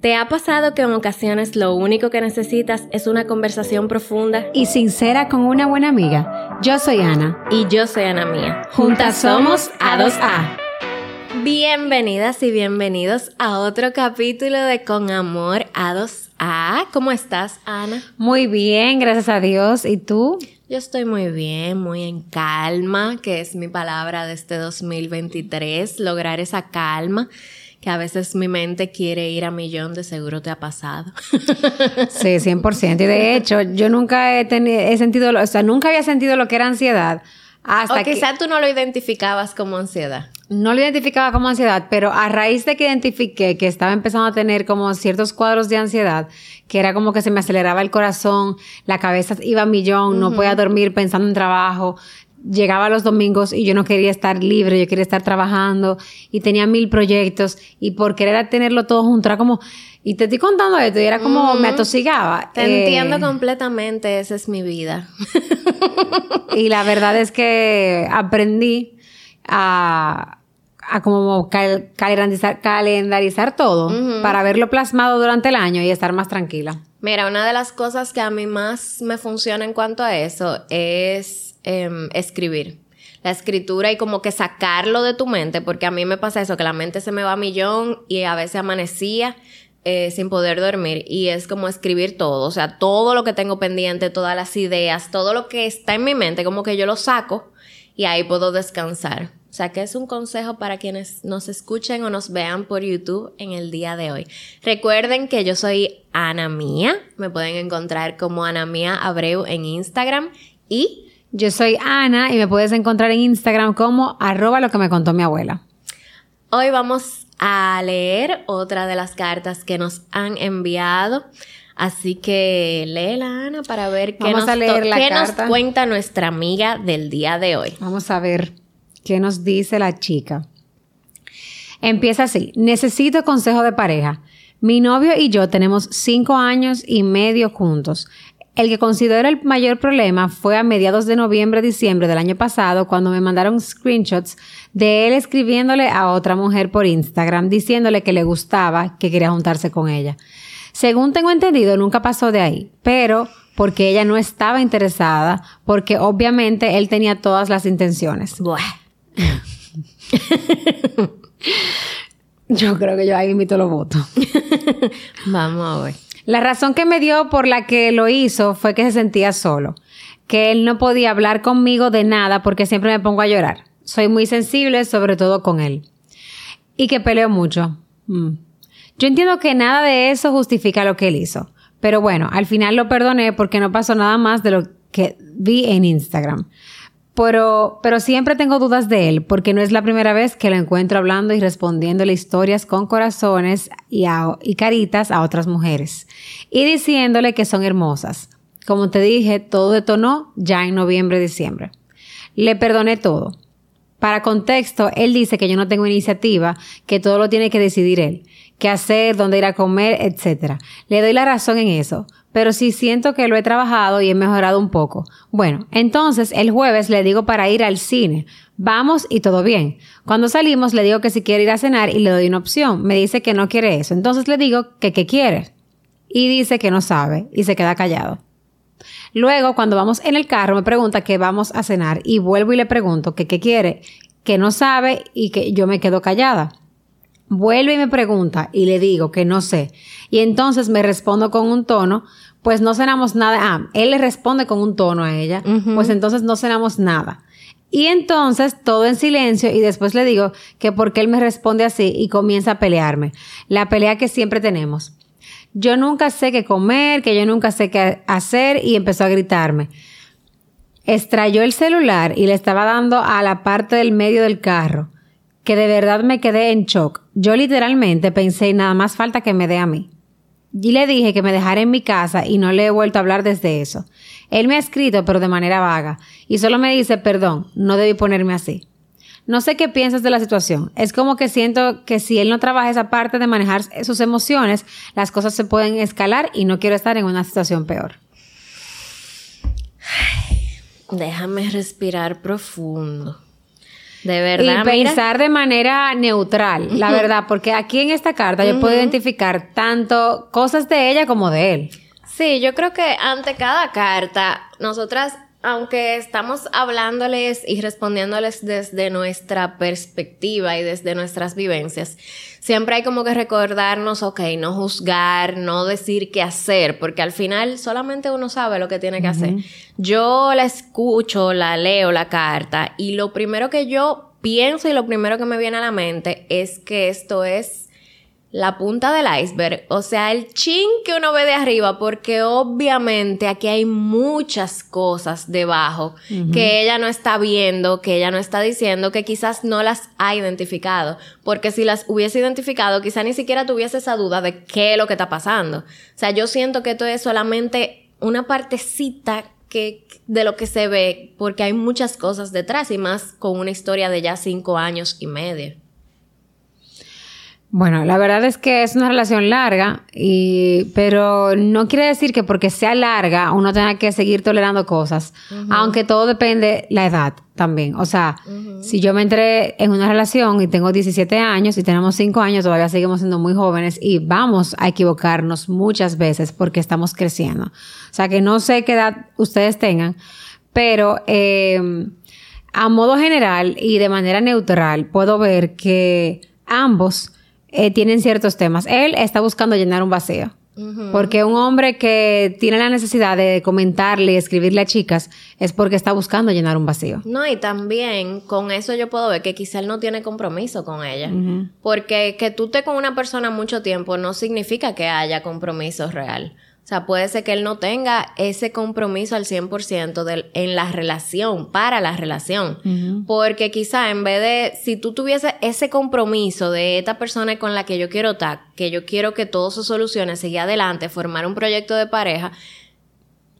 ¿Te ha pasado que en ocasiones lo único que necesitas es una conversación profunda? Y sincera con una buena amiga. Yo soy Ana. Y yo soy Ana Mía. Juntas somos A2A. Bienvenidas y bienvenidos a otro capítulo de Con Amor A2A. ¿Cómo estás, Ana? Muy bien, gracias a Dios. ¿Y tú? Yo estoy muy bien, muy en calma, que es mi palabra de este 2023, lograr esa calma que a veces mi mente quiere ir a millón, de seguro te ha pasado. sí, 100%. Y de hecho, yo nunca he, tenido, he sentido, o sea, nunca había sentido lo que era ansiedad. Hasta o quizá tú no lo identificabas como ansiedad. No lo identificaba como ansiedad, pero a raíz de que identifiqué que estaba empezando a tener como ciertos cuadros de ansiedad, que era como que se me aceleraba el corazón, la cabeza iba a millón, no podía dormir pensando en trabajo, llegaba los domingos y yo no quería estar libre, yo quería estar trabajando y tenía mil proyectos y por querer tenerlo todo junto era como, y te estoy contando esto y era como me atosigaba. Te eh, entiendo completamente, esa es mi vida. y la verdad es que aprendí a, a como calendarizar, calendarizar todo para verlo plasmado durante el año y estar más tranquila. Mira, una de las cosas que a mí más me funciona en cuanto a eso es Em, escribir. La escritura y como que sacarlo de tu mente, porque a mí me pasa eso, que la mente se me va a millón y a veces amanecía eh, sin poder dormir y es como escribir todo, o sea, todo lo que tengo pendiente, todas las ideas, todo lo que está en mi mente, como que yo lo saco y ahí puedo descansar. O sea, que es un consejo para quienes nos escuchen o nos vean por YouTube en el día de hoy. Recuerden que yo soy Ana Mía, me pueden encontrar como Ana Mía Abreu en Instagram y yo soy Ana y me puedes encontrar en Instagram como arroba lo que me contó mi abuela. Hoy vamos a leer otra de las cartas que nos han enviado. Así que léela, Ana, para ver qué, nos, qué nos cuenta nuestra amiga del día de hoy. Vamos a ver qué nos dice la chica. Empieza así. Necesito consejo de pareja. Mi novio y yo tenemos cinco años y medio juntos. El que considero el mayor problema fue a mediados de noviembre-diciembre del año pasado cuando me mandaron screenshots de él escribiéndole a otra mujer por Instagram diciéndole que le gustaba, que quería juntarse con ella. Según tengo entendido, nunca pasó de ahí, pero porque ella no estaba interesada, porque obviamente él tenía todas las intenciones. yo creo que yo ahí invito los votos. Vamos a ver. La razón que me dio por la que lo hizo fue que se sentía solo, que él no podía hablar conmigo de nada porque siempre me pongo a llorar. Soy muy sensible, sobre todo con él. Y que peleo mucho. Mm. Yo entiendo que nada de eso justifica lo que él hizo. Pero bueno, al final lo perdoné porque no pasó nada más de lo que vi en Instagram. Pero, pero siempre tengo dudas de él, porque no es la primera vez que lo encuentro hablando y respondiéndole historias con corazones y, y caritas a otras mujeres. Y diciéndole que son hermosas. Como te dije, todo detonó ya en noviembre, diciembre. Le perdoné todo. Para contexto, él dice que yo no tengo iniciativa, que todo lo tiene que decidir él, qué hacer, dónde ir a comer, etc. Le doy la razón en eso, pero sí siento que lo he trabajado y he mejorado un poco. Bueno, entonces el jueves le digo para ir al cine. Vamos y todo bien. Cuando salimos le digo que si quiere ir a cenar y le doy una opción. Me dice que no quiere eso. Entonces le digo que qué quiere. Y dice que no sabe y se queda callado. Luego, cuando vamos en el carro, me pregunta que vamos a cenar y vuelvo y le pregunto que qué quiere, que no sabe y que yo me quedo callada. Vuelve y me pregunta y le digo que no sé. Y entonces me respondo con un tono, pues no cenamos nada. Ah, él le responde con un tono a ella, pues entonces no cenamos nada. Y entonces todo en silencio y después le digo que porque él me responde así y comienza a pelearme. La pelea que siempre tenemos. Yo nunca sé qué comer, que yo nunca sé qué hacer y empezó a gritarme. Estrayó el celular y le estaba dando a la parte del medio del carro que de verdad me quedé en shock. Yo literalmente pensé, nada más falta que me dé a mí. Y le dije que me dejara en mi casa y no le he vuelto a hablar desde eso. Él me ha escrito, pero de manera vaga, y solo me dice, perdón, no debí ponerme así. No sé qué piensas de la situación. Es como que siento que si él no trabaja esa parte de manejar sus emociones, las cosas se pueden escalar y no quiero estar en una situación peor. déjame respirar profundo. De verdad. Y pensar de manera neutral, la verdad, porque aquí en esta carta yo puedo identificar tanto cosas de ella como de él. Sí, yo creo que ante cada carta, nosotras aunque estamos hablándoles y respondiéndoles desde nuestra perspectiva y desde nuestras vivencias, siempre hay como que recordarnos, ok, no juzgar, no decir qué hacer, porque al final solamente uno sabe lo que tiene que hacer. Yo la escucho, la leo la carta y lo primero que yo pienso y lo primero que me viene a la mente es que esto es la punta del iceberg, o sea, el chin que uno ve de arriba, porque obviamente aquí hay muchas cosas debajo que ella no está viendo, que ella no está diciendo, que quizás no las ha identificado, porque si las hubiese identificado, quizás ni siquiera tuviese esa duda de qué es lo que está pasando. O sea, yo siento que esto es solamente una partecita que, de lo que se ve, porque hay muchas cosas detrás y más con una historia de ya cinco años y medio. Bueno, la verdad es que es una relación larga, y, pero no quiere decir que porque sea larga uno tenga que seguir tolerando cosas, aunque todo depende la edad también. O sea, si yo me entré en una relación y tengo 17 años y tenemos 5 años, todavía seguimos siendo muy jóvenes y vamos a equivocarnos muchas veces porque estamos creciendo. O sea, que no sé qué edad ustedes tengan, pero eh, a modo general y de manera neutral puedo ver que ambos eh, tienen ciertos temas. Él está buscando llenar un vacío. Porque un hombre que tiene la necesidad de comentarle y escribirle a chicas es porque está buscando llenar un vacío. No, y también con eso yo puedo ver que quizá él no tiene compromiso con ella. Porque que tú estés con una persona mucho tiempo no significa que haya compromiso real. O sea, puede ser que él no tenga ese compromiso al 100% de, en la relación, para la relación. Porque quizá en vez de, si tú tuvieses ese compromiso de esta persona con la que yo quiero estar, que yo quiero que todo se solucione, seguir adelante, formar un proyecto de pareja,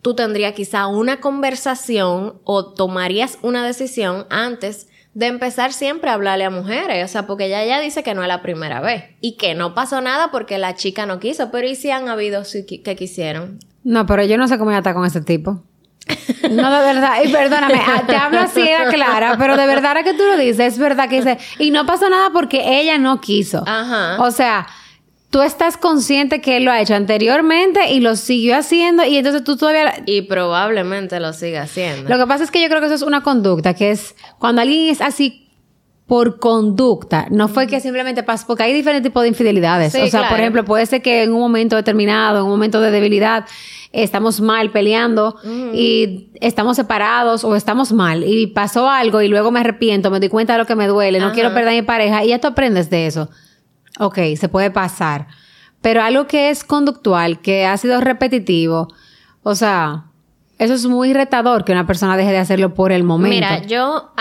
tú tendrías quizá una conversación o tomarías una decisión antes de empezar siempre a hablarle a mujeres, o sea, porque ella ya dice que no es la primera vez y que no pasó nada porque la chica no quiso, pero ¿y si han habido que quisieron? No, pero yo no sé cómo ella está con ese tipo. No, de verdad, y perdóname, ah, te hablo así era clara, pero de verdad que tú lo dices, es verdad que dice, y no pasó nada porque ella no quiso. Ajá. O sea, tú estás consciente que él lo ha hecho anteriormente y lo siguió haciendo y entonces tú todavía... Y probablemente lo siga haciendo. Lo que pasa es que yo creo que eso es una conducta, que es cuando alguien es así por conducta, no fue que simplemente pasó, porque hay diferentes tipos de infidelidades. o sea, por ejemplo, puede ser que en un momento determinado, en un momento de debilidad, estamos mal peleando y estamos separados o estamos mal y pasó algo y luego me arrepiento, me doy cuenta de lo que me duele, no quiero perder a mi pareja y ya tú aprendes de eso. Ok, se puede pasar. Pero algo que es conductual, que ha sido repetitivo, o sea, eso es muy retador que una persona deje de hacerlo por el momento. Mira, yo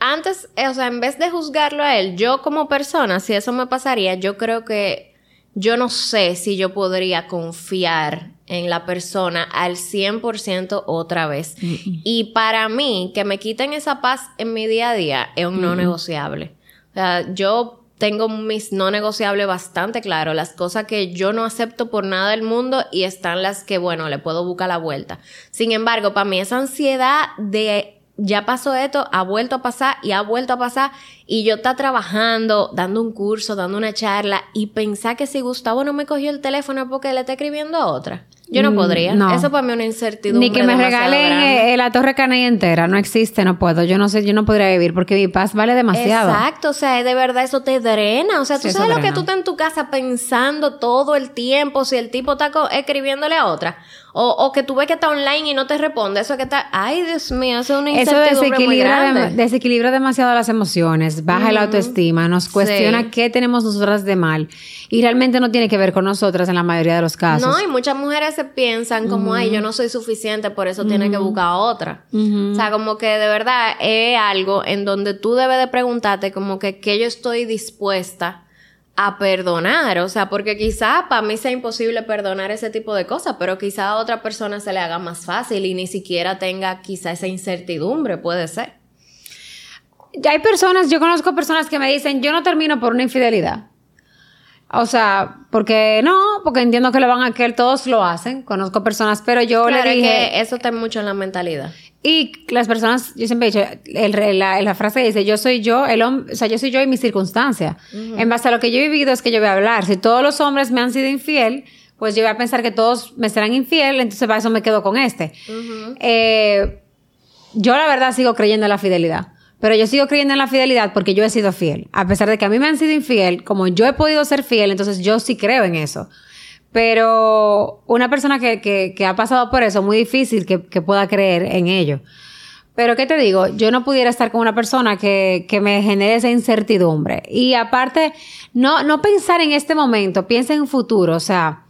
antes, o sea, en vez de juzgarlo a él, yo como persona, si eso me pasaría, yo creo que yo no sé si yo podría confiar en la persona al 100% otra vez. Y para mí, que me quiten esa paz en mi día a día es un no negociable. O sea, yo tengo mis no negociables bastante claro, las cosas que yo no acepto por nada del mundo y están las que, bueno, le puedo buscar la vuelta. Sin embargo, para mí esa ansiedad de ya pasó esto, ha vuelto a pasar y ha vuelto a pasar y yo está trabajando, dando un curso, dando una charla y pensar que si Gustavo no me cogió el teléfono porque le está escribiendo a otra. Yo no mm, podría. Eso para mí es una incertidumbre. Ni que me regalen eh, la Torre Caney entera. No existe, no puedo. Yo no sé, yo no podría vivir porque mi paz vale demasiado. Exacto. O sea, de verdad eso te drena. O sea, tú sabes lo que tú estás en tu casa pensando todo el tiempo si el tipo está escribiéndole a otra. O, o, que tú ves que está online y no te responde. Eso que está. Ay, Dios mío, eso es una incertidumbre eso desequilibra, muy grande. desequilibra demasiado las emociones, baja la autoestima, nos cuestiona qué tenemos nosotras de mal. Y realmente no tiene que ver con nosotras en la mayoría de los casos. No, y muchas mujeres se piensan como, ay, yo no soy suficiente, por eso tiene que buscar otra. O sea, como que de verdad es algo en donde tú debes de preguntarte como que qué yo estoy dispuesta a perdonar, o sea, porque quizá para mí sea imposible perdonar ese tipo de cosas, pero quizá a otra persona se le haga más fácil y ni siquiera tenga quizá esa incertidumbre, puede ser. Ya hay personas, yo conozco personas que me dicen, yo no termino por una infidelidad. O sea, porque no, porque entiendo que lo van a querer, todos lo hacen, conozco personas, pero yo le dije... que eso está mucho en la mentalidad. Y las personas, yo siempre he dicho, el, la, la, frase dice, yo soy yo, el hombre, o sea, yo soy yo y mis circunstancias. En base a lo que yo he vivido es que yo voy a hablar. Si todos los hombres me han sido infiel, pues yo voy a pensar que todos me serán infiel, entonces para eso me quedo con este. eh, yo la verdad sigo creyendo en la fidelidad. Pero yo sigo creyendo en la fidelidad porque yo he sido fiel. A pesar de que a mí me han sido infiel, como yo he podido ser fiel, entonces yo sí creo en eso. Pero una persona que, que, que ha pasado por eso, muy difícil que, que, pueda creer en ello. Pero ¿qué te digo? Yo no pudiera estar con una persona que, que me genere esa incertidumbre. Y aparte, no, no pensar en este momento, piensa en futuro. O sea,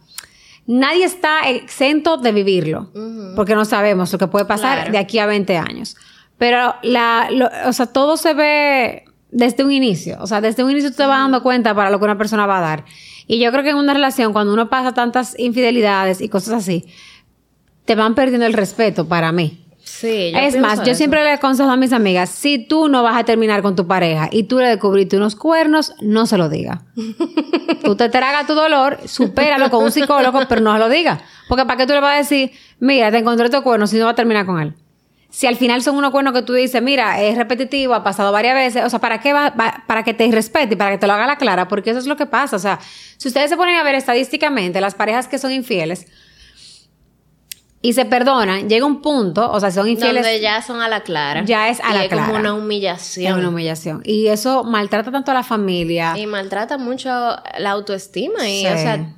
nadie está exento de vivirlo. Porque no sabemos lo que puede pasar claro. de aquí a 20 años. Pero la, lo, o sea, todo se ve desde un inicio. O sea, desde un inicio tú te vas dando cuenta para lo que una persona va a dar. Y yo creo que en una relación, cuando uno pasa tantas infidelidades y cosas así, te van perdiendo el respeto para mí. Sí, yo es más, yo eso. siempre le aconsejo a mis amigas, si tú no vas a terminar con tu pareja y tú le descubriste unos cuernos, no se lo diga. tú te tragas tu dolor, supéralo con un psicólogo, pero no se lo digas. Porque ¿para qué tú le vas a decir, mira, te encontré tu cuerno si no va a terminar con él? Si al final son unos cuernos que tú dices, mira, es repetitivo, ha pasado varias veces, o sea, ¿para qué va, Para que te respete y para que te lo haga la clara, porque eso es lo que pasa. O sea, si ustedes se ponen a ver estadísticamente, las parejas que son infieles y se perdonan, llega un punto, o sea, son infieles. Donde ya son a la clara. Ya es a y la es clara. como una humillación. Es una humillación. Y eso maltrata tanto a la familia. Y maltrata mucho la autoestima. Y, sí. o sea,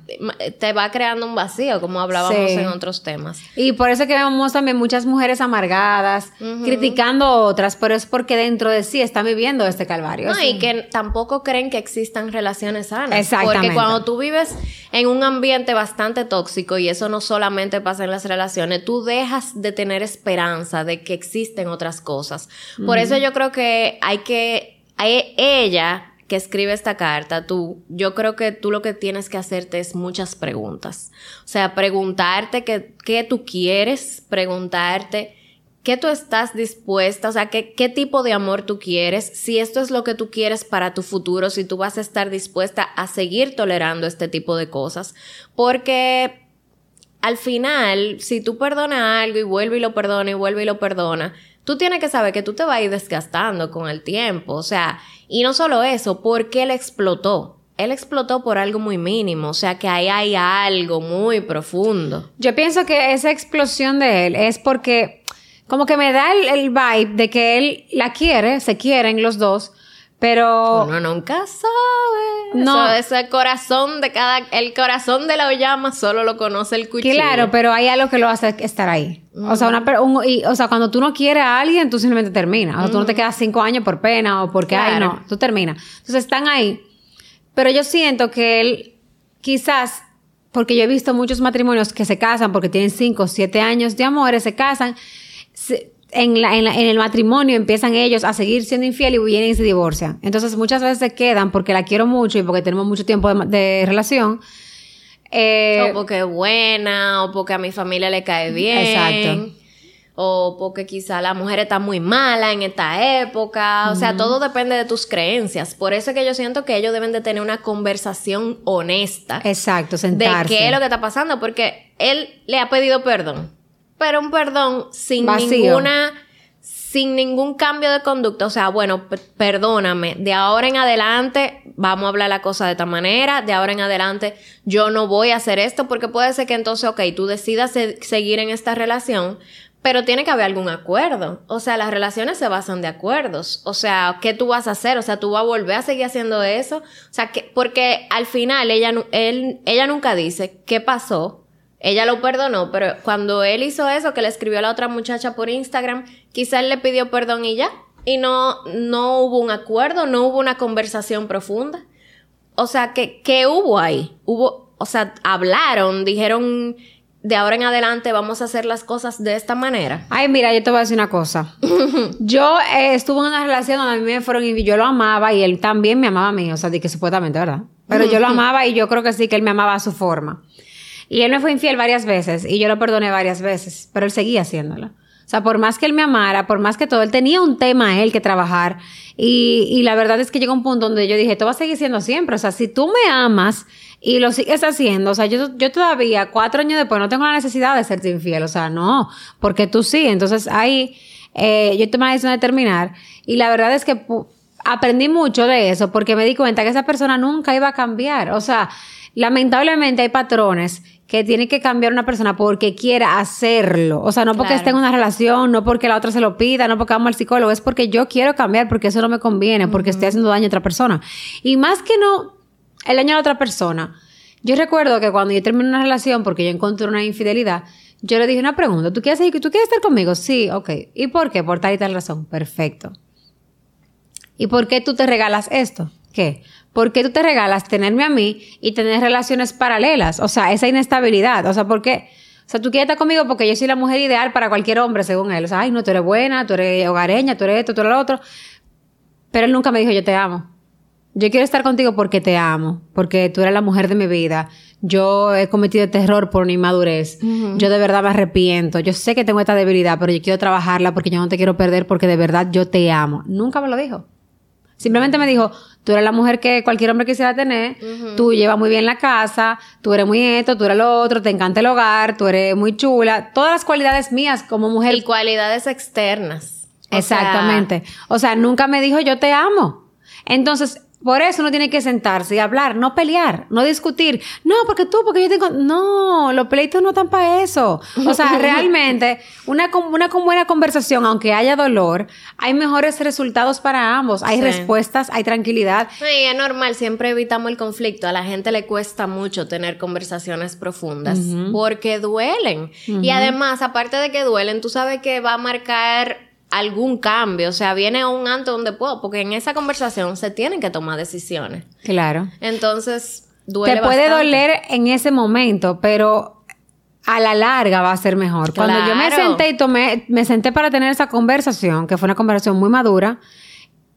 te va creando un vacío, como hablábamos sí. en otros temas. Y por eso que vemos también muchas mujeres amargadas, uh -huh. criticando a otras, pero es porque dentro de sí están viviendo este calvario. No, sí. y que tampoco creen que existan relaciones sanas. Exactamente. Porque cuando tú vives en un ambiente bastante tóxico, y eso no solamente pasa en las relaciones, tú dejas de tener esperanza de que existen otras cosas. Por uh -huh. eso yo creo que hay que, hay, ella que escribe esta carta, tú, yo creo que tú lo que tienes que hacerte es muchas preguntas. O sea, preguntarte qué, qué tú quieres, preguntarte qué tú estás dispuesta, o sea, qué, qué tipo de amor tú quieres, si esto es lo que tú quieres para tu futuro, si tú vas a estar dispuesta a seguir tolerando este tipo de cosas. Porque al final, si tú perdonas algo y vuelve y lo perdona y vuelve y lo perdona, tú tienes que saber que tú te vas a ir desgastando con el tiempo. O sea, y no solo eso, porque él explotó. Él explotó por algo muy mínimo, o sea que ahí hay algo muy profundo. Yo pienso que esa explosión de él es porque como que me da el, el vibe de que él la quiere, se quieren los dos, pero uno nunca sabe. No, Eso, ese corazón de cada el corazón de la llama solo lo conoce el cuchillo. Claro, pero hay algo que lo hace estar ahí. Mm. O sea, una un, y, o sea, cuando tú no quieres a alguien, tú simplemente terminas. O sea, mm. tú no te quedas cinco años por pena o porque claro. ay no, tú terminas. Entonces están ahí. Pero yo siento que él quizás porque yo he visto muchos matrimonios que se casan porque tienen cinco, siete años de amores, se casan. Se, en, la, en, la, en, el matrimonio empiezan ellos a seguir siendo infiel y vienen y se divorcian. Entonces muchas veces se quedan porque la quiero mucho y porque tenemos mucho tiempo de, de relación. Eh, o porque es buena, o porque a mi familia le cae bien. Exacto. O porque quizá la mujer está muy mala en esta época. O sea, todo depende de tus creencias. Por eso es que yo siento que ellos deben de tener una conversación honesta. Exacto, sentarse. De qué es lo que está pasando. Porque él le ha pedido perdón pero un perdón sin Vacío. ninguna sin ningún cambio de conducta, o sea, bueno, perdóname, de ahora en adelante vamos a hablar la cosa de esta manera, de ahora en adelante yo no voy a hacer esto porque puede ser que entonces, ok, tú decidas se seguir en esta relación, pero tiene que haber algún acuerdo. O sea, las relaciones se basan de acuerdos. O sea, ¿qué tú vas a hacer? O sea, tú vas a volver a seguir haciendo eso. O sea, que, porque al final ella, él, ella nunca dice qué pasó, ella lo perdonó, pero cuando él hizo eso, que le escribió a la otra muchacha por Instagram, quizá él le pidió perdón y ya. Y no, no hubo un acuerdo, no hubo una conversación profunda. O sea, ¿qué, qué hubo ahí? Hubo, o sea, hablaron, dijeron, de ahora en adelante vamos a hacer las cosas de esta manera. Ay, mira, yo te voy a decir una cosa. yo eh, estuve en una relación donde a mí me fueron y yo lo amaba y él también me amaba a mí, o sea, de que supuestamente, ¿verdad? Pero yo lo amaba y yo creo que sí que él me amaba a su forma. Y él me fue infiel varias veces y yo lo perdoné varias veces, pero él seguía haciéndolo. O sea, por más que él me amara, por más que todo, él tenía un tema él que trabajar. Y, y la verdad es que llegó un punto donde yo dije, esto va a seguir siendo siempre. O sea, si tú me amas y lo sigues haciendo, o sea, yo, yo todavía, cuatro años después, no tengo la necesidad de serte infiel. O sea, no, porque tú sí. Entonces ahí eh, yo tomé la decisión de terminar. Y la verdad es que aprendí mucho de eso porque me di cuenta que esa persona nunca iba a cambiar. O sea, lamentablemente hay patrones que tiene que cambiar una persona porque quiera hacerlo. O sea, no porque esté en una relación, no porque la otra se lo pida, no porque vamos al psicólogo, es porque yo quiero cambiar, porque eso no me conviene, porque estoy haciendo daño a otra persona. Y más que no el daño a la otra persona. Yo recuerdo que cuando yo terminé una relación, porque yo encontré una infidelidad, yo le dije una pregunta, ¿tú quieres, ¿tú quieres estar conmigo? Sí, ok. ¿Y por qué? Por tal y tal razón. Perfecto. ¿Y por qué tú te regalas esto? ¿Qué? ¿Por qué tú te regalas tenerme a mí y tener relaciones paralelas? O sea, esa inestabilidad. O sea, ¿por qué? O sea, tú quieres estar conmigo porque yo soy la mujer ideal para cualquier hombre, según él. O sea, ay, no, tú eres buena, tú eres hogareña, tú eres esto, tú eres lo otro. Pero él nunca me dijo, yo te amo. Yo quiero estar contigo porque te amo, porque tú eres la mujer de mi vida. Yo he cometido terror por mi inmadurez. Yo de verdad me arrepiento. Yo sé que tengo esta debilidad, pero yo quiero trabajarla porque yo no te quiero perder porque de verdad yo te amo. Nunca me lo dijo. Simplemente me dijo, tú eres la mujer que cualquier hombre quisiera tener, tú llevas muy bien la casa, tú eres muy esto, tú eres lo otro, te encanta el hogar, tú eres muy chula, todas las cualidades mías como mujer. Y cualidades externas. Exactamente. o sea, nunca me dijo yo te amo. Entonces, por eso uno tiene que sentarse y hablar, no pelear, no discutir. No, porque tú, porque yo tengo. No, los pleitos no están para eso. O sea, realmente, una, una buena conversación, aunque haya dolor, hay mejores resultados para ambos. Hay respuestas, hay tranquilidad. Sí, es normal, siempre evitamos el conflicto. A la gente le cuesta mucho tener conversaciones profundas porque duelen. Y además, aparte de que duelen, tú sabes que va a marcar algún cambio, o sea, viene un antes donde puedo, porque en esa conversación se tienen que tomar decisiones. Claro. Entonces, duele Te puede doler en ese momento, pero a la larga va a ser mejor. Cuando yo me senté y tomé, me senté para tener esa conversación, que fue una conversación muy madura,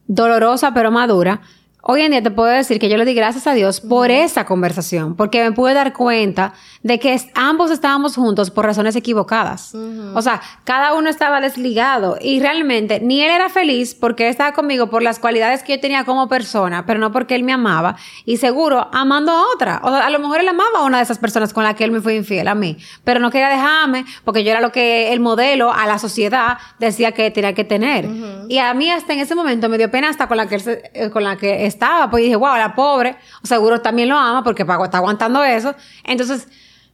dolorosa pero madura, Hoy en día te puedo decir que yo le di gracias a Dios por esa conversación, porque me pude dar cuenta de que ambos estábamos juntos por razones equivocadas. O sea, cada uno estaba desligado y realmente ni él era feliz porque estaba conmigo por las cualidades que yo tenía como persona, pero no porque él me amaba. Y seguro amando a otra. O sea, a lo mejor él amaba a una de esas personas con la que él me fue infiel a mí, pero no quería dejarme porque yo era lo que el modelo a la sociedad decía que tenía que tener. Y a mí hasta en ese momento me dio pena hasta con la que, él, con la que estaba, pues dije, wow, la pobre, seguro también lo ama porque está aguantando eso. Entonces,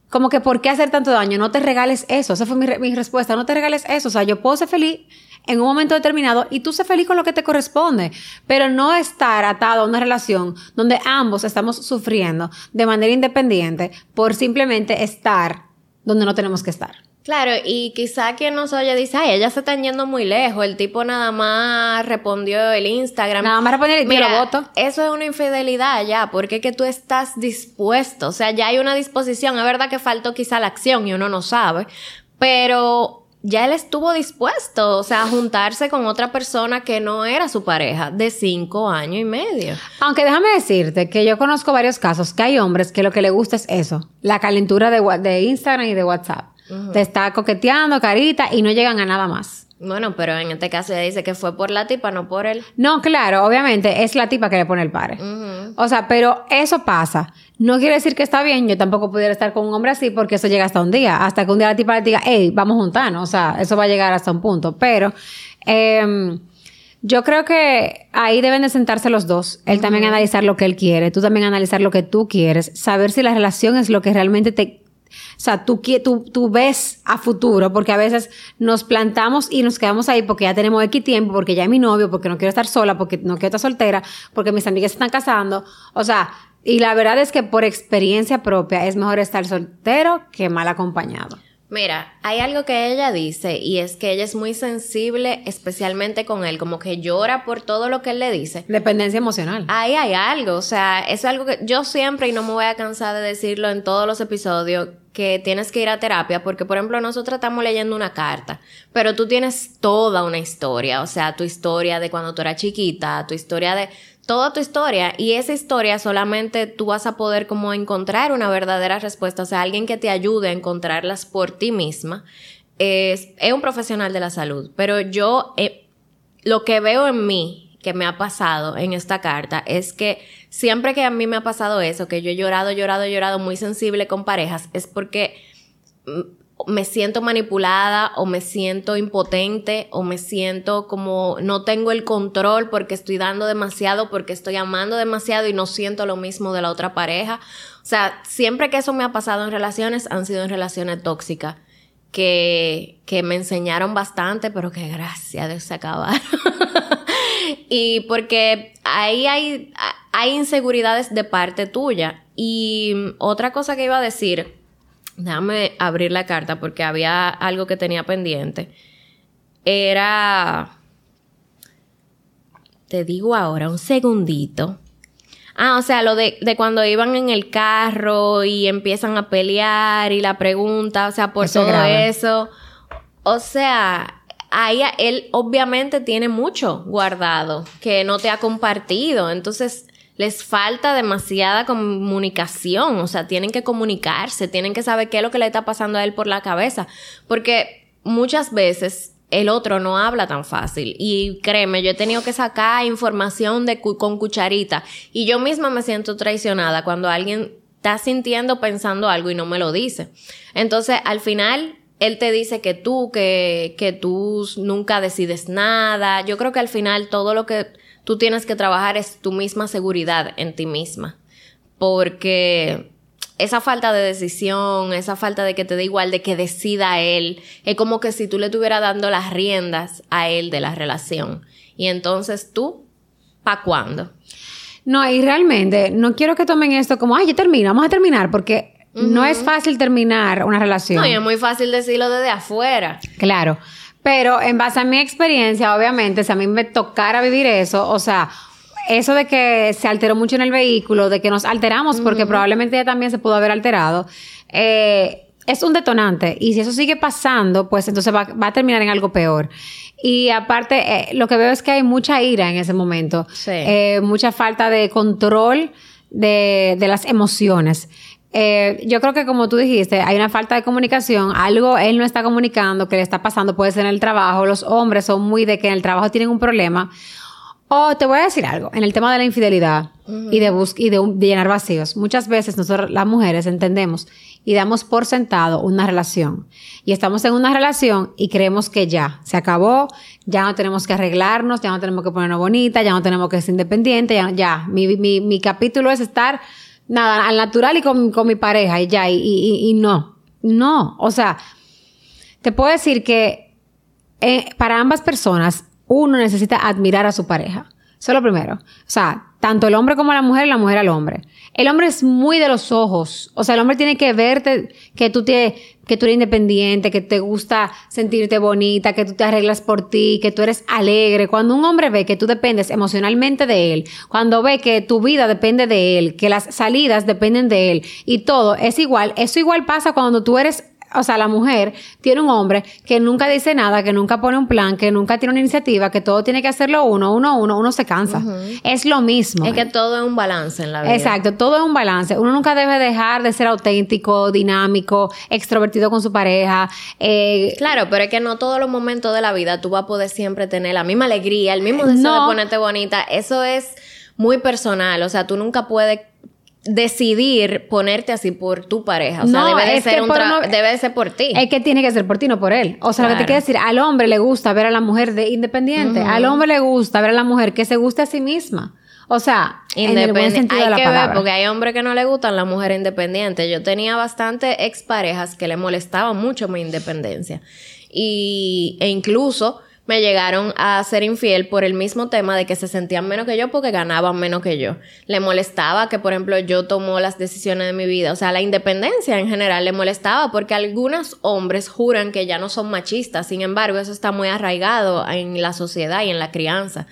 como que, ¿por qué hacer tanto daño? No te regales eso. Esa fue mi, mi, respuesta. No te regales eso. O sea, yo puedo ser feliz en un momento determinado y tú ser feliz con lo que te corresponde, pero no estar atado a una relación donde ambos estamos sufriendo de manera independiente por simplemente estar donde no tenemos que estar. Claro, y quizá quien nos oye dice, ay, ellas se están yendo muy lejos, el tipo nada más respondió el Instagram. Nada más respondió el Mira, voto. Eso es una infidelidad ya, porque que tú estás dispuesto, o sea, ya hay una disposición, es verdad que faltó quizá la acción y uno no sabe, pero ya él estuvo dispuesto, o sea, a juntarse con otra persona que no era su pareja de cinco años y medio. Aunque déjame decirte que yo conozco varios casos que hay hombres que lo que le gusta es eso, la calentura de, de Instagram y de WhatsApp. Te está coqueteando, carita, y no llegan a nada más. Bueno, pero en este caso ella dice que fue por la tipa, no por él. No, claro, obviamente es la tipa que le pone el pare. O sea, pero eso pasa. No quiere decir que está bien, yo tampoco pudiera estar con un hombre así porque eso llega hasta un día, hasta que un día la tipa le diga, hey, vamos a juntarnos. O sea, eso va a llegar hasta un punto. Pero eh, yo creo que ahí deben de sentarse los dos. Él también analizar lo que él quiere, tú también analizar lo que tú quieres, saber si la relación es lo que realmente te o sea, tú, tú, tú ves a futuro, porque a veces nos plantamos y nos quedamos ahí porque ya tenemos X tiempo, porque ya es mi novio, porque no quiero estar sola, porque no quiero estar soltera, porque mis amigas se están casando. O sea, y la verdad es que por experiencia propia es mejor estar soltero que mal acompañado. Mira, hay algo que ella dice y es que ella es muy sensible, especialmente con él, como que llora por todo lo que él le dice. Dependencia emocional. Ahí hay algo, o sea, es algo que yo siempre, y no me voy a cansar de decirlo en todos los episodios, que tienes que ir a terapia, porque por ejemplo nosotros estamos leyendo una carta, pero tú tienes toda una historia, o sea, tu historia de cuando tú eras chiquita, tu historia de toda tu historia y esa historia solamente tú vas a poder como encontrar una verdadera respuesta, o sea, alguien que te ayude a encontrarlas por ti misma. es, es un profesional de la salud, pero yo eh, lo que veo en mí que me ha pasado en esta carta es que siempre que a mí me ha pasado eso, que yo he llorado, llorado, llorado, muy sensible con parejas, es porque mm, me siento manipulada o me siento impotente o me siento como no tengo el control porque estoy dando demasiado, porque estoy amando demasiado y no siento lo mismo de la otra pareja. O sea, siempre que eso me ha pasado en relaciones, han sido en relaciones tóxicas que, que me enseñaron bastante, pero que gracias a Dios se acabaron. y porque ahí hay, hay inseguridades de parte tuya. Y otra cosa que iba a decir, déjame abrir la carta porque había algo que tenía pendiente, era, te digo ahora, un segundito. Ah, o sea, lo de, de, cuando iban en el carro y empiezan a pelear y la pregunta, o sea, por todo eso. O sea, ahí él obviamente tiene mucho guardado que no te ha compartido. Entonces, les falta demasiada comunicación. O sea, tienen que comunicarse, tienen que saber qué es lo que le está pasando a él por la cabeza. Porque muchas veces el otro no habla tan fácil. Y créeme, yo he tenido que sacar información de con cucharita. Y yo misma me siento traicionada cuando alguien está sintiendo, pensando algo y no me lo dice. Entonces, al final, él te dice que tú, que, que tú nunca decides nada. Yo creo que al final todo lo que tú tienes que trabajar es tu misma seguridad en ti misma. Porque esa falta de decisión, esa falta de que te dé igual, de que decida él, es como que si tú le estuvieras dando las riendas a él de la relación. Y entonces tú, ¿pa' cuándo? No, y realmente no quiero que tomen esto como, ay, ya termino, vamos a terminar, porque no es fácil terminar una relación. No, y es muy fácil decirlo desde afuera. Claro. Pero en base a mi experiencia, obviamente, si a mí me tocara vivir eso, o sea, eso de que se alteró mucho en el vehículo, de que nos alteramos, porque probablemente ella también se pudo haber alterado, eh, es un detonante. Y si eso sigue pasando, pues entonces va, a terminar en algo peor. Y aparte, eh, lo que veo es que hay mucha ira en ese momento, eh, mucha falta de control de, de las emociones. Eh, yo creo que como tú dijiste, hay una falta de comunicación, algo él no está comunicando que le está pasando, puede ser en el trabajo, los hombres son muy de que en el trabajo tienen un problema o te voy a decir algo, en el tema de la infidelidad y, de, y de, llenar vacíos, muchas veces nosotros las mujeres entendemos y damos por sentado una relación. Y estamos en una relación y creemos que ya, se acabó, ya no tenemos que arreglarnos, ya no tenemos que ponernos bonita, ya no tenemos que ser independiente, ya, ya. Mi, mi, mi capítulo es estar, nada, al natural y con, con mi pareja y ya, y, y, y, no, no, o sea, te puedo decir que eh, para ambas personas uno necesita admirar a su pareja. Eso es lo primero. O sea, tanto el hombre como la mujer, la mujer al hombre. El hombre es muy de los ojos. O sea, el hombre tiene que verte que tú, que tú eres independiente, que te gusta sentirte bonita, que tú te arreglas por ti, que tú eres alegre. Cuando un hombre ve que tú dependes emocionalmente de él, cuando ve que tu vida depende de él, que las salidas dependen de él y todo es igual, eso igual pasa cuando tú eres o sea, la mujer tiene un hombre que nunca dice nada, que nunca pone un plan, que nunca tiene una iniciativa, que todo tiene que hacerlo uno, uno, uno, uno se cansa. Es lo mismo. Es que todo es un balance en la vida. Exacto, todo es un balance. Uno nunca debe dejar de ser auténtico, dinámico, extrovertido con su pareja. Eh, claro, pero es que no todos los momentos de la vida tú vas a poder siempre tener la misma alegría, el mismo deseo de ponerte bonita. Eso es muy personal. O sea, tú nunca puedes decidir ponerte así por tu pareja. O sea, debe, de ser un debe de ser por ti. Es que tiene que ser por ti, no por él. O sea, lo que te quiero decir, al hombre le gusta ver a la mujer de independiente. Al hombre le gusta ver a la mujer que se guste a sí misma. O sea, en el buen sentido de la que palabra. ver, porque hay hombres que no le gustan la mujer independiente. Yo tenía bastante exparejas que le molestaban mucho mi independencia. Y, e incluso me llegaron a ser infiel por el mismo tema de que se sentían menos que yo porque ganaban menos que yo. Le molestaba que, por ejemplo, yo tomo las decisiones de mi vida. O sea, la independencia en general le molestaba porque algunos hombres juran que ya no son machistas. Sin embargo, eso está muy arraigado en la sociedad y en la crianza.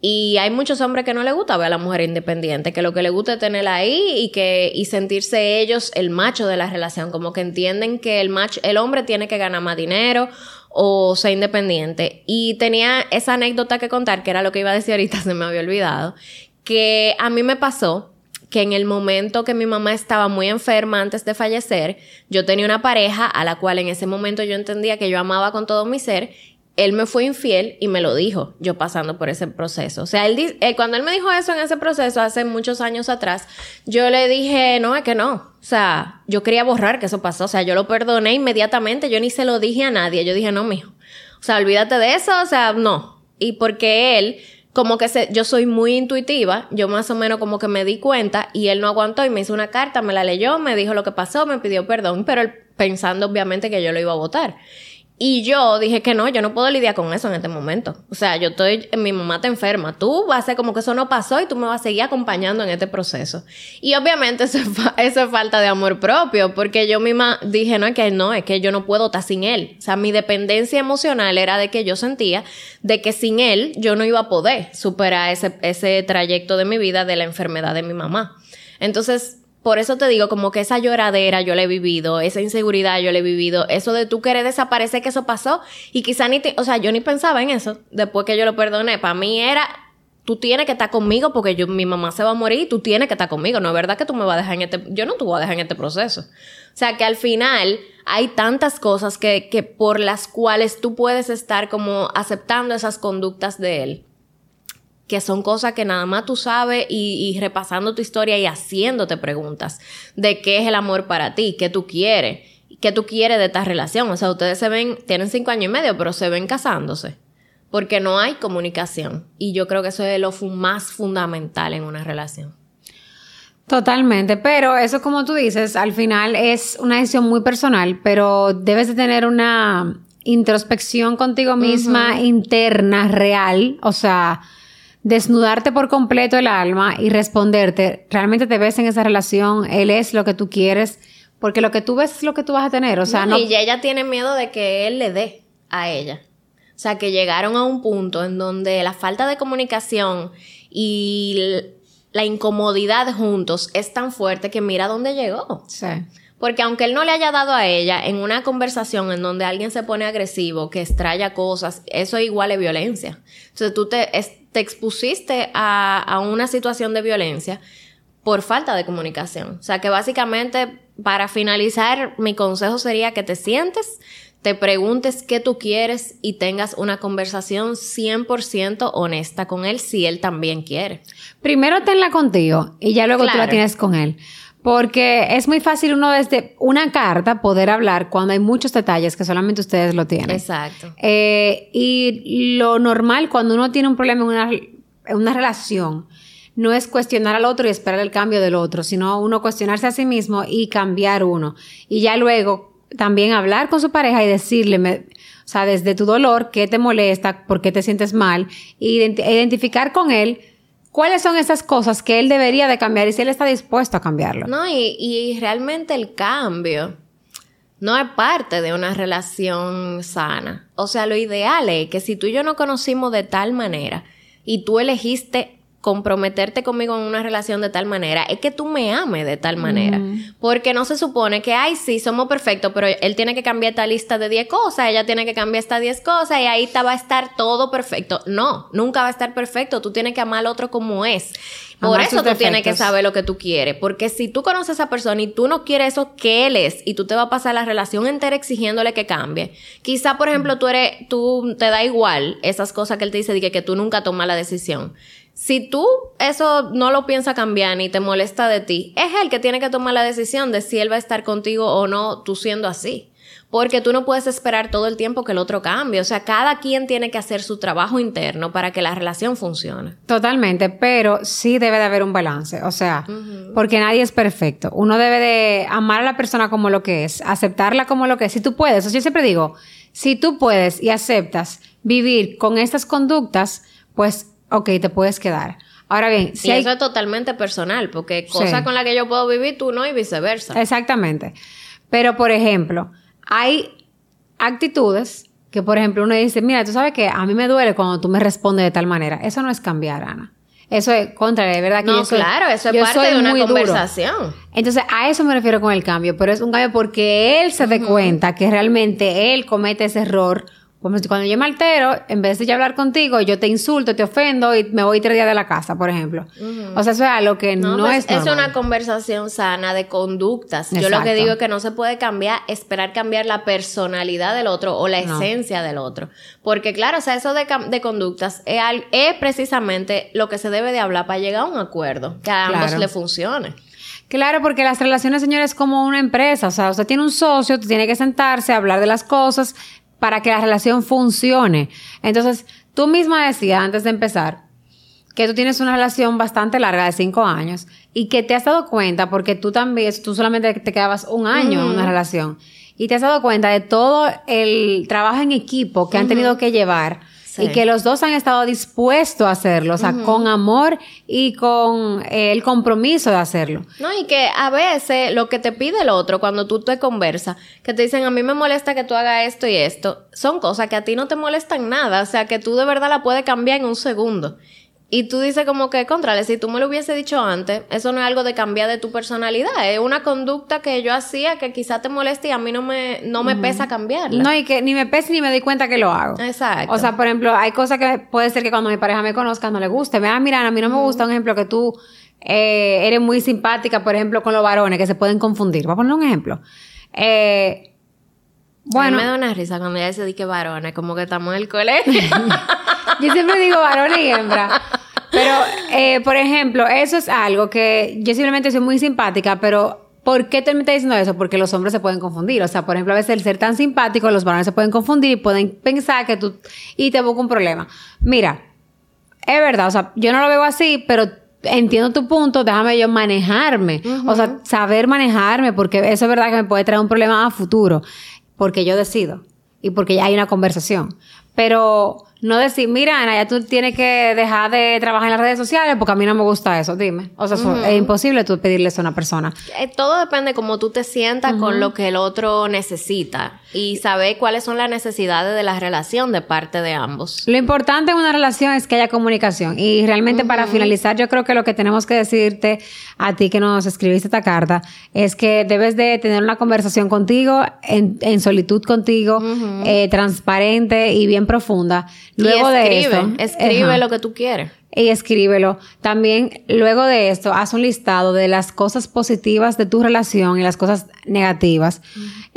Y hay muchos hombres que no les gusta ver a la mujer independiente, que lo que les gusta es tenerla ahí y que y sentirse ellos el macho de la relación, como que entienden que el macho, el hombre tiene que ganar más dinero o sea independiente. Y tenía esa anécdota que contar, que era lo que iba a decir ahorita, se me había olvidado, que a mí me pasó que en el momento que mi mamá estaba muy enferma antes de fallecer, yo tenía una pareja a la cual en ese momento yo entendía que yo amaba con todo mi ser él me fue infiel y me lo dijo, yo pasando por ese proceso. O sea, él, eh, cuando él me dijo eso en ese proceso, hace muchos años atrás, yo le dije, no, es que no. O sea, yo quería borrar que eso pasó. O sea, yo lo perdoné inmediatamente, yo ni se lo dije a nadie. Yo dije, no, mijo. O sea, olvídate de eso, o sea, no. Y porque él, como que se, yo soy muy intuitiva, yo más o menos como que me di cuenta y él no aguantó y me hizo una carta, me la leyó, me dijo lo que pasó, me pidió perdón, pero él pensando obviamente que yo lo iba a votar. Y yo dije que no, yo no puedo lidiar con eso en este momento. O sea, yo estoy, mi mamá está enferma. Tú vas a hacer como que eso no pasó y tú me vas a seguir acompañando en este proceso. Y obviamente eso, eso es falta de amor propio, porque yo misma dije, no, es que no, es que yo no puedo estar sin él. O sea, mi dependencia emocional era de que yo sentía de que sin él yo no iba a poder superar ese, ese trayecto de mi vida de la enfermedad de mi mamá. Entonces, por eso te digo, como que esa lloradera yo la he vivido, esa inseguridad yo la he vivido, eso de tú querer desaparecer, que eso pasó, y quizá ni te, o sea, yo ni pensaba en eso después que yo lo perdoné. Para mí era, tú tienes que estar conmigo porque yo, mi mamá se va a morir y tú tienes que estar conmigo. No es verdad que tú me vas a dejar en este, yo no te voy a dejar en este proceso. O sea, que al final hay tantas cosas que, que por las cuales tú puedes estar como aceptando esas conductas de él que son cosas que nada más tú sabes y, repasando tu historia y haciéndote preguntas de qué es el amor para ti, qué tú quieres, qué tú quieres de esta relación. O sea, ustedes se ven, tienen cinco años y medio, pero se ven casándose. Porque no hay comunicación. Y yo creo que eso es lo más fundamental en una relación. Totalmente, pero eso como tú dices, al final es una decisión muy personal, pero debes de tener una introspección contigo misma interna, real, o sea, desnudarte por completo el alma y responderte, ¿realmente te ves en esa relación? ¿Él es lo que tú quieres? Porque lo que tú ves es lo que tú vas a tener, o sea, no... Y ella tiene miedo de que él le dé a ella. O sea, que llegaron a un punto en donde la falta de comunicación y la incomodidad juntos es tan fuerte que mira dónde llegó. Sí. Porque aunque él no le haya dado a ella en una conversación en donde alguien se pone agresivo, que extraña cosas, eso igual es violencia. Entonces tú te, te expusiste a, a una situación de violencia por falta de comunicación. O sea que básicamente, para finalizar, mi consejo sería que te sientes, te preguntes qué tú quieres y tengas una conversación 100% honesta con él si él también quiere. Primero tenla contigo y ya luego tú la tienes con él. Porque es muy fácil uno desde una carta poder hablar cuando hay muchos detalles que solamente ustedes lo tienen. Exacto. Eh, y lo normal cuando uno tiene un problema en una, en una relación no es cuestionar al otro y esperar el cambio del otro, sino uno cuestionarse a sí mismo y cambiar uno. Y ya luego también hablar con su pareja y decirle, o sea, desde tu dolor, qué te molesta, por qué te sientes mal, e identificar con él ¿Cuáles son esas cosas que él debería de cambiar y si él está dispuesto a cambiarlo? No, y, y realmente el cambio no es parte de una relación sana. O sea, lo ideal es que si tú y yo no conocimos de tal manera y tú elegiste comprometerte conmigo en una relación de tal manera es que tú me ames de tal manera. Mm. Porque no se supone que, ay, sí, somos perfectos, pero él tiene que cambiar esta lista de 10 cosas, ella tiene que cambiar estas 10 cosas y ahí va a estar todo perfecto. No, nunca va a estar perfecto. Tú tienes que amar al otro como es. Por eso tú tienes que saber lo que tú quieres. Porque si tú conoces a esa persona y tú no quieres eso que él es y tú te vas a pasar la relación entera exigiéndole que cambie. Quizá, por ejemplo, tú eres, tú te da igual esas cosas que él te dice de que, que tú nunca tomas la decisión. Si tú eso no lo piensas cambiar ni te molesta de ti, es él que tiene que tomar la decisión de si él va a estar contigo o no, tú siendo así. Porque tú no puedes esperar todo el tiempo que el otro cambie. O sea, cada quien tiene que hacer su trabajo interno para que la relación funcione. Totalmente, pero sí debe de haber un balance. O sea, porque nadie es perfecto. Uno debe de amar a la persona como lo que es, aceptarla como lo que es. Si tú puedes, o sea, yo siempre digo, si tú puedes y aceptas vivir con estas conductas, pues ok, te puedes quedar. Ahora bien, si y eso es totalmente personal, porque cosa con la que yo puedo vivir, tú no y viceversa. Exactamente. Pero, por ejemplo, hay actitudes que, por ejemplo, uno dice, mira, tú sabes que a mí me duele cuando tú me respondes de tal manera. Eso no es cambiar, Ana. Eso es contra, de verdad que no, claro, eso es parte de una conversación. Entonces, a eso me refiero con el cambio, pero es un cambio porque él se dé cuenta que realmente él comete ese error cuando yo me altero, en vez de hablar contigo, yo te insulto, te ofendo y me voy tres días de la casa, por ejemplo. O sea, eso es algo que no, pues, es Es una conversación sana de conductas. Yo lo que digo es que no se puede cambiar, esperar cambiar la personalidad del otro o la esencia del otro. Porque claro, o sea, eso de, de conductas es, es, precisamente lo que se debe de hablar para llegar a un acuerdo, que a ambos le funcione. Claro, porque las relaciones, señores, es como una empresa. O sea, usted tiene un socio, tiene que sentarse, hablar de las cosas, para que la relación funcione. Entonces, tú misma decías antes de empezar que tú tienes una relación bastante larga de cinco años y que te has dado cuenta, porque tú también, tú solamente te quedabas un año en una relación, y te has dado cuenta de todo el trabajo en equipo que han tenido que llevar y que los dos han estado dispuestos a hacerlo, o sea, con amor y con eh, el compromiso de hacerlo. No, y que a veces lo que te pide el otro cuando tú te conversas, que te dicen, a mí me molesta que tú hagas esto y esto, son cosas que a ti no te molestan nada, o sea, que tú de verdad la puedes cambiar en un segundo. Y tú dices como que, contrale, si tú me lo hubiese dicho antes, eso no es algo de cambiar de tu personalidad, es una conducta que yo hacía que quizá te moleste y a mí no me, no me pesa cambiarla. No, y que ni me pesa ni me doy cuenta que lo hago. Exacto. O sea, por ejemplo, hay cosas que puede ser que cuando mi pareja me conozca no le guste. Mira, mira, a mí no me gusta un ejemplo que tú eh, eres muy simpática, por ejemplo, con los varones que se pueden confundir. Voy a poner un ejemplo. Eh, bueno. me da una risa cuando ella dice que varones, como que estamos en el colegio. yo siempre digo varones y hembra. Pero, eh, por ejemplo, eso es algo que yo simplemente soy muy simpática, pero ¿por qué te me estás diciendo eso? Porque los hombres se pueden confundir. O sea, por ejemplo, a veces el ser tan simpático, los varones se pueden confundir y pueden pensar que tú... y te busca un problema. Mira, es verdad, o sea, yo no lo veo así, pero entiendo tu punto, déjame yo manejarme. O sea, saber manejarme, porque eso es verdad que me puede traer un problema a futuro. Porque yo decido. Y porque ya hay una conversación. Pero no decir, mira, Ana, ya tú tienes que dejar de trabajar en las redes sociales porque a mí no me gusta eso, dime. O sea, es imposible tú pedirle eso a una persona. Eh, todo depende de cómo tú te sientas con lo que el otro necesita y saber cuáles son las necesidades de la relación de parte de ambos. Lo importante en una relación es que haya comunicación. Y realmente para finalizar, yo creo que lo que tenemos que decirte a ti que nos escribiste esta carta es que debes de tener una conversación contigo, en, solitud contigo, eh, transparente y bien profunda Luego de esto, escribe lo que tú quieres. Y escríbelo. También, luego de esto, haz un listado de las cosas positivas de tu relación y las cosas negativas.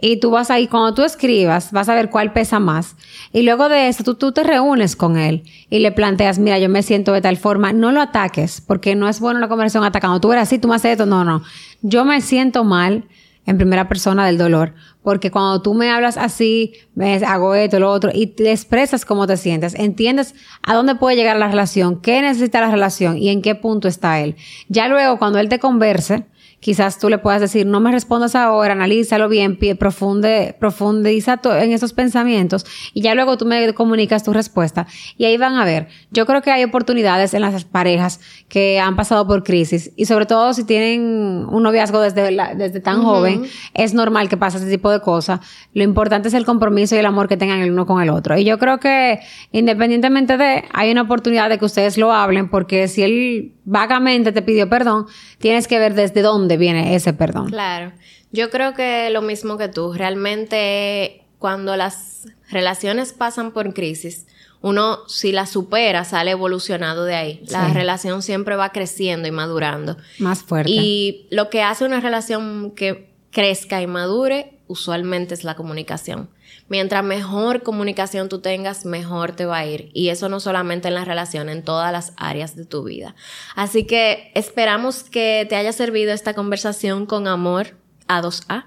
Y tú vas ahí, cuando tú escribas, vas a ver cuál pesa más. Y luego de esto, tú, tú te reúnes con él y le planteas, mira, yo me siento de tal forma. No lo ataques, porque no es bueno la conversación atacando. Tú eres así, tú me haces esto. No, no. Yo me siento mal en primera persona del dolor. Porque cuando tú me hablas así, me hago esto, lo otro, y te expresas cómo te sientes, entiendes a dónde puede llegar la relación, qué necesita la relación y en qué punto está él. Ya luego, cuando él te converse, quizás tú le puedas decir, no me respondas ahora, analízalo bien, profunde, profundiza en esos pensamientos y ya luego tú me comunicas tu respuesta. Y ahí van a ver. Yo creo que hay oportunidades en las parejas que han pasado por crisis y sobre todo si tienen un noviazgo desde, desde tan joven, es normal que pase ese tipo de cosas. Lo importante es el compromiso y el amor que tengan el uno con el otro. Y yo creo que independientemente de, hay una oportunidad de que ustedes lo hablen porque si él vagamente te pidió perdón, tienes que ver desde dónde viene ese perdón. Claro. Yo creo que lo mismo que tú. Realmente, cuando las relaciones pasan por crisis, uno, si la supera, sale evolucionado de ahí. La relación siempre va creciendo y madurando. Más fuerte. Y lo que hace una relación que crezca y madure, usualmente es la comunicación. Mientras mejor comunicación tú tengas, mejor te va a ir. Y eso no solamente en la relación, en todas las áreas de tu vida. Así que esperamos que te haya servido esta conversación con amor, a2A.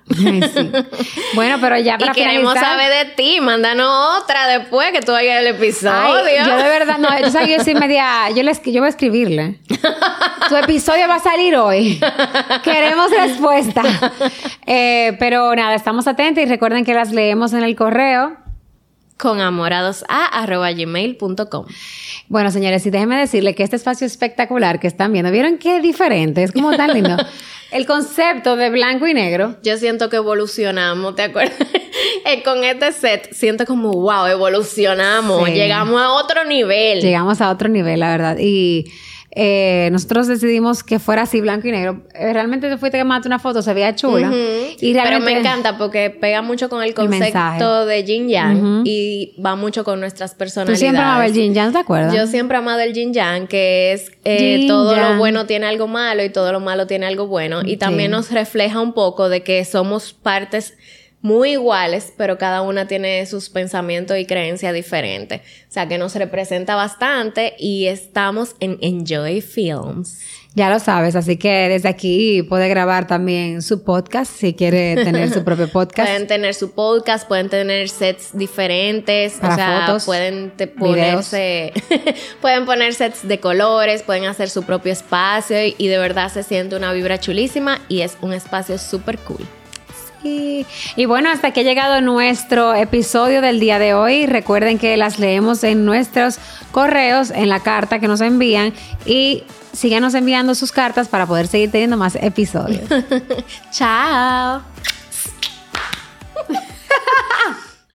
Bueno, pero ya para y queremos saber de ti. Mándanos otra después que tú hagas el episodio. yo de verdad, no, yo, yo soy media... Yo, les, yo voy a escribirle. tu episodio va a salir hoy. Queremos respuesta. Eh, pero nada, estamos atentos y recuerden que las leemos en el correo con amoradosa.gmail.com. Bueno, señores, y déjenme decirle que este espacio espectacular que están viendo, ¿vieron qué diferente? Es como tan lindo. El concepto de blanco y negro. Yo siento que evolucionamos, ¿te acuerdas? Eh, con este set siento como, wow, evolucionamos, llegamos a otro nivel. Llegamos a otro nivel, la verdad. Y eh, nosotros decidimos que fuera así blanco y negro. Eh, Realmente te fuiste que mate una foto, se veía chula. Y Pero me encanta porque pega mucho con el concepto de yin yang y va mucho con nuestras Tú personalidades. siempre amabas el yin yang, ¿te acuerdas? Yo siempre amado el yin yang, que es eh, todo yang. lo bueno tiene algo malo y todo lo malo tiene algo bueno. Y también Sí. nos refleja un poco de que somos partes muy iguales, pero cada una tiene sus pensamientos y creencias diferentes. O sea, que nos representa bastante y estamos en Enjoy Films. Ya lo sabes, así que desde aquí puede grabar también su podcast si quiere tener su propio podcast. Pueden tener su podcast, pueden tener sets diferentes, Para o sea, fotos, pueden ponerse, pueden poner sets de colores, pueden hacer su propio espacio y, y de verdad se siente una vibra chulísima y es un espacio súper cool. Y, bueno, hasta que ha llegado nuestro episodio del día de hoy. Recuerden que las leemos en nuestros correos, en la carta que nos envían y síganos enviando sus cartas para poder seguir teniendo más episodios. Chao.